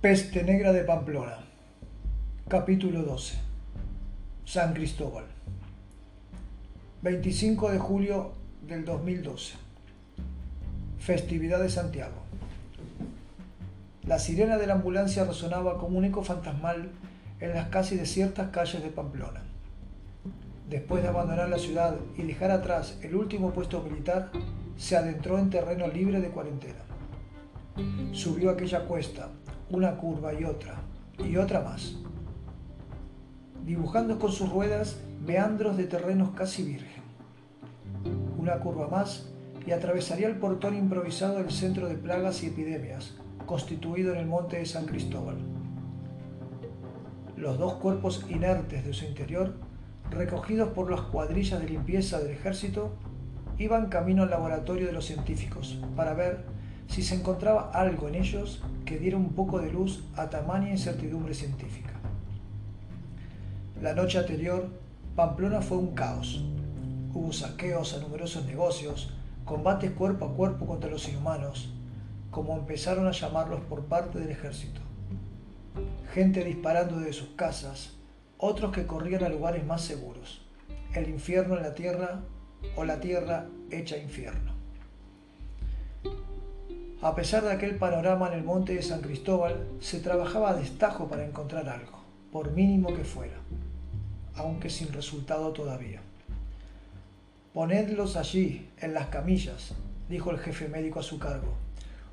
Peste Negra de Pamplona. Capítulo 12. San Cristóbal. 25 de julio del 2012. Festividad de Santiago. La sirena de la ambulancia resonaba como un eco fantasmal en las casi desiertas calles de Pamplona. Después de abandonar la ciudad y dejar atrás el último puesto militar, se adentró en terreno libre de cuarentena. Subió aquella cuesta, una curva y otra, y otra más, dibujando con sus ruedas meandros de terrenos casi virgen. Una curva más y atravesaría el portón improvisado del centro de plagas y epidemias, constituido en el monte de San Cristóbal. Los dos cuerpos inertes de su interior, recogidos por las cuadrillas de limpieza del ejército, iban camino al laboratorio de los científicos para ver si se encontraba algo en ellos que diera un poco de luz a tamaña incertidumbre científica. La noche anterior, Pamplona fue un caos. Hubo saqueos a numerosos negocios, combates cuerpo a cuerpo contra los inhumanos, como empezaron a llamarlos por parte del ejército. Gente disparando de sus casas, otros que corrían a lugares más seguros. El infierno en la tierra o la tierra hecha infierno. A pesar de aquel panorama en el monte de San Cristóbal, se trabajaba a destajo para encontrar algo, por mínimo que fuera, aunque sin resultado todavía. Ponedlos allí, en las camillas, dijo el jefe médico a su cargo,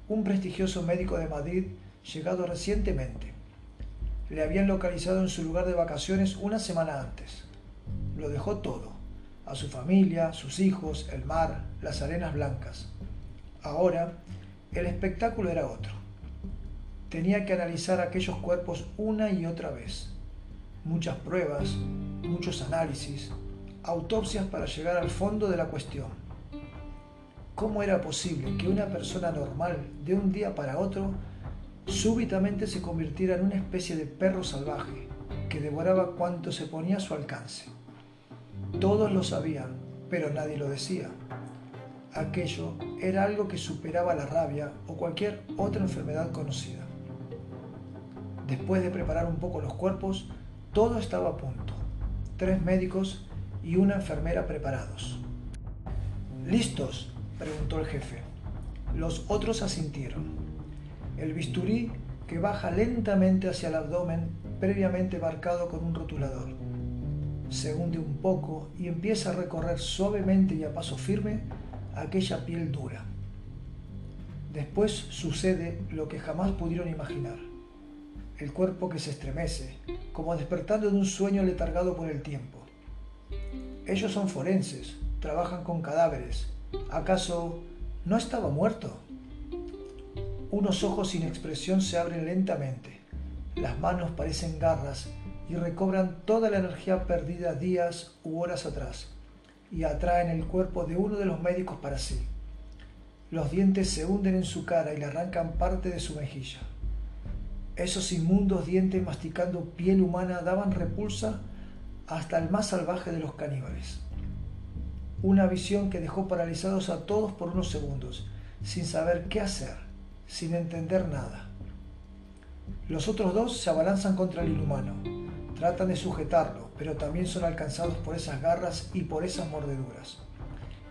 un prestigioso médico de Madrid llegado recientemente. Le habían localizado en su lugar de vacaciones una semana antes. Lo dejó todo, a su familia, sus hijos, el mar, las arenas blancas. Ahora el espectáculo era otro. Tenía que analizar aquellos cuerpos una y otra vez. Muchas pruebas, muchos análisis, autopsias para llegar al fondo de la cuestión. ¿Cómo era posible que una persona normal de un día para otro súbitamente se convirtiera en una especie de perro salvaje que devoraba cuanto se ponía a su alcance? Todos lo sabían, pero nadie lo decía. Aquello era algo que superaba la rabia o cualquier otra enfermedad conocida. Después de preparar un poco los cuerpos, todo estaba a punto. Tres médicos y una enfermera preparados. ¿Listos? preguntó el jefe. Los otros asintieron. El bisturí que baja lentamente hacia el abdomen previamente marcado con un rotulador. Se hunde un poco y empieza a recorrer suavemente y a paso firme aquella piel dura. Después sucede lo que jamás pudieron imaginar. El cuerpo que se estremece, como despertando de un sueño letargado por el tiempo. Ellos son forenses, trabajan con cadáveres. ¿Acaso no estaba muerto? Unos ojos sin expresión se abren lentamente. Las manos parecen garras y recobran toda la energía perdida días u horas atrás y atraen el cuerpo de uno de los médicos para sí. Los dientes se hunden en su cara y le arrancan parte de su mejilla. Esos inmundos dientes masticando piel humana daban repulsa hasta el más salvaje de los caníbales. Una visión que dejó paralizados a todos por unos segundos, sin saber qué hacer, sin entender nada. Los otros dos se abalanzan contra el inhumano, tratan de sujetarlo, pero también son alcanzados por esas garras y por esas mordeduras.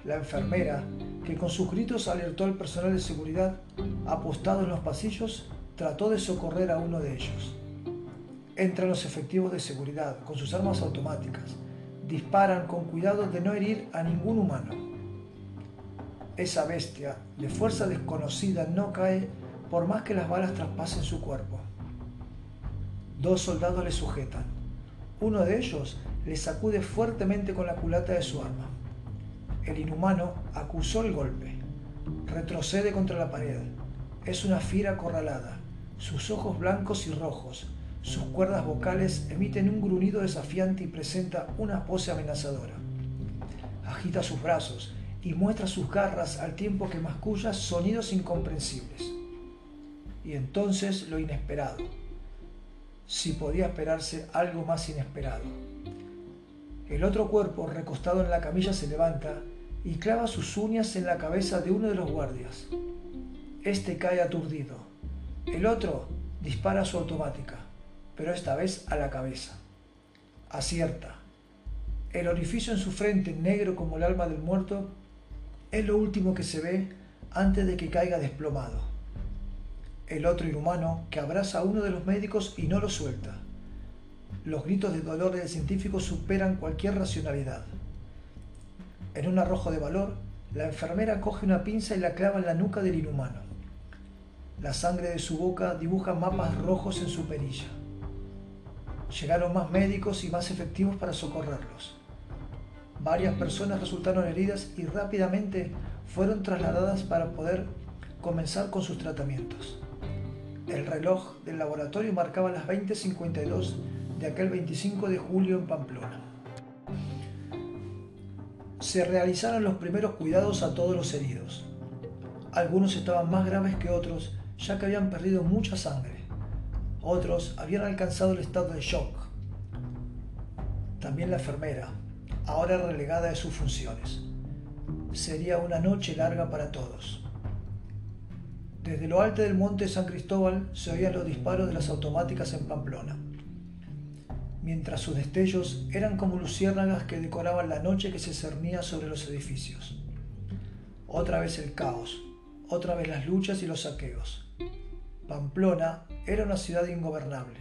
La enfermera, que con sus gritos alertó al personal de seguridad apostado en los pasillos, trató de socorrer a uno de ellos. Entran los efectivos de seguridad con sus armas automáticas. Disparan con cuidado de no herir a ningún humano. Esa bestia, de fuerza desconocida, no cae por más que las balas traspasen su cuerpo. Dos soldados le sujetan. Uno de ellos le sacude fuertemente con la culata de su arma. El inhumano acusó el golpe. Retrocede contra la pared. Es una fiera acorralada. Sus ojos blancos y rojos, sus cuerdas vocales emiten un gruñido desafiante y presenta una pose amenazadora. Agita sus brazos y muestra sus garras al tiempo que masculla sonidos incomprensibles. Y entonces lo inesperado si podía esperarse algo más inesperado. El otro cuerpo, recostado en la camilla, se levanta y clava sus uñas en la cabeza de uno de los guardias. Este cae aturdido. El otro dispara su automática, pero esta vez a la cabeza. Acierta. El orificio en su frente, negro como el alma del muerto, es lo último que se ve antes de que caiga desplomado. El otro inhumano que abraza a uno de los médicos y no lo suelta. Los gritos de dolor del científico superan cualquier racionalidad. En un arrojo de valor, la enfermera coge una pinza y la clava en la nuca del inhumano. La sangre de su boca dibuja mapas rojos en su perilla. Llegaron más médicos y más efectivos para socorrerlos. Varias personas resultaron heridas y rápidamente fueron trasladadas para poder comenzar con sus tratamientos. El reloj del laboratorio marcaba las 20:52 de aquel 25 de julio en Pamplona. Se realizaron los primeros cuidados a todos los heridos. Algunos estaban más graves que otros, ya que habían perdido mucha sangre. Otros habían alcanzado el estado de shock. También la enfermera, ahora relegada de sus funciones. Sería una noche larga para todos. Desde lo alto del monte San Cristóbal se oían los disparos de las automáticas en Pamplona, mientras sus destellos eran como luciérnagas que decoraban la noche que se cernía sobre los edificios. Otra vez el caos, otra vez las luchas y los saqueos. Pamplona era una ciudad ingobernable.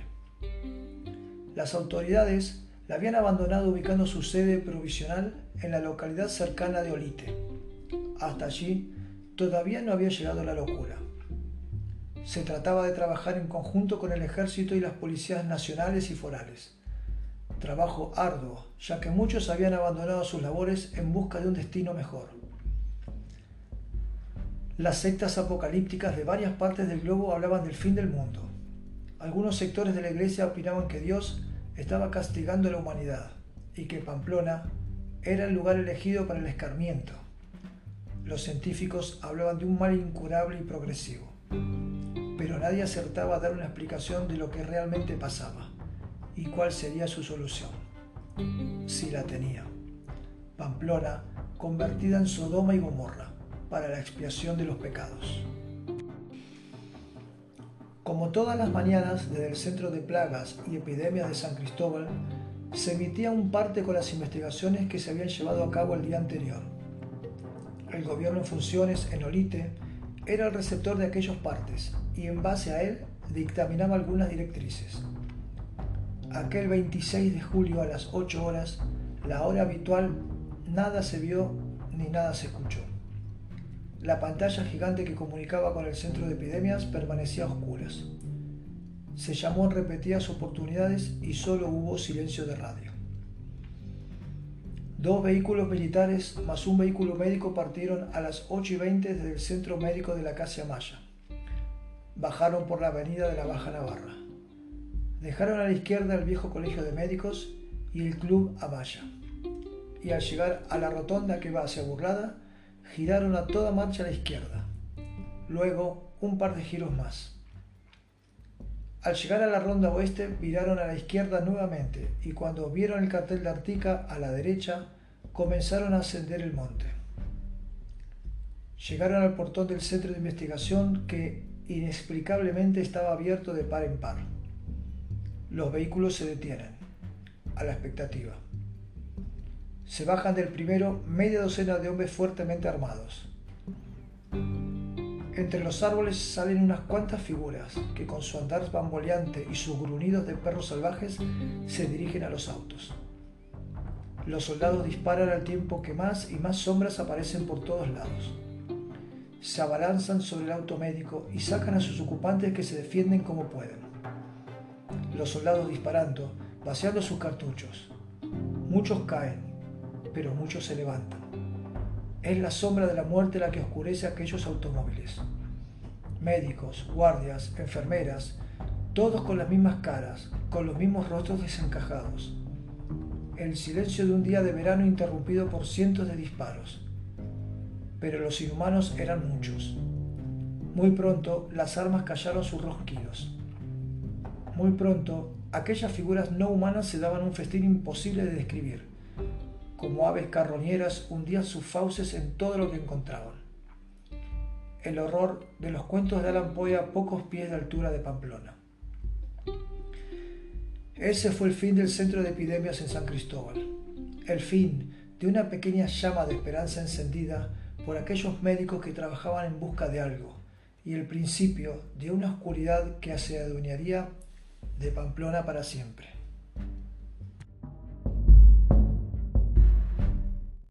Las autoridades la habían abandonado ubicando su sede provisional en la localidad cercana de Olite. Hasta allí todavía no había llegado la locura. Se trataba de trabajar en conjunto con el ejército y las policías nacionales y forales. Trabajo arduo, ya que muchos habían abandonado sus labores en busca de un destino mejor. Las sectas apocalípticas de varias partes del globo hablaban del fin del mundo. Algunos sectores de la iglesia opinaban que Dios estaba castigando a la humanidad y que Pamplona era el lugar elegido para el escarmiento. Los científicos hablaban de un mal incurable y progresivo, pero nadie acertaba a dar una explicación de lo que realmente pasaba y cuál sería su solución, si la tenía. Pamplona convertida en Sodoma y Gomorra para la expiación de los pecados. Como todas las mañanas desde el Centro de Plagas y Epidemias de San Cristóbal, se emitía un parte con las investigaciones que se habían llevado a cabo el día anterior. El gobierno en funciones en Olite era el receptor de aquellos partes y en base a él dictaminaba algunas directrices. Aquel 26 de julio a las 8 horas, la hora habitual, nada se vio ni nada se escuchó. La pantalla gigante que comunicaba con el centro de epidemias permanecía a oscuras. Se llamó en repetidas oportunidades y solo hubo silencio de radio. Dos vehículos militares más un vehículo médico partieron a las 8 y 20 desde el centro médico de la Casa Maya. Bajaron por la avenida de la Baja Navarra. Dejaron a la izquierda el viejo colegio de médicos y el club Amaya. Y al llegar a la rotonda que va hacia Burlada, giraron a toda marcha a la izquierda. Luego un par de giros más. Al llegar a la ronda oeste viraron a la izquierda nuevamente y cuando vieron el cartel de Artica a la derecha comenzaron a ascender el monte. Llegaron al portón del centro de investigación que inexplicablemente estaba abierto de par en par. Los vehículos se detienen, a la expectativa. Se bajan del primero media docena de hombres fuertemente armados. Entre los árboles salen unas cuantas figuras que con su andar bamboleante y sus gruñidos de perros salvajes se dirigen a los autos. Los soldados disparan al tiempo que más y más sombras aparecen por todos lados. Se abalanzan sobre el auto médico y sacan a sus ocupantes que se defienden como pueden. Los soldados disparando, vaciando sus cartuchos. Muchos caen, pero muchos se levantan. Es la sombra de la muerte la que oscurece aquellos automóviles. Médicos, guardias, enfermeras, todos con las mismas caras, con los mismos rostros desencajados. El silencio de un día de verano interrumpido por cientos de disparos. Pero los inhumanos eran muchos. Muy pronto las armas callaron sus ronquidos. Muy pronto aquellas figuras no humanas se daban un festín imposible de describir como aves carroñeras, hundían sus fauces en todo lo que encontraban. El horror de los cuentos de Alan Poe a pocos pies de altura de Pamplona. Ese fue el fin del centro de epidemias en San Cristóbal. El fin de una pequeña llama de esperanza encendida por aquellos médicos que trabajaban en busca de algo, y el principio de una oscuridad que se adueñaría de Pamplona para siempre.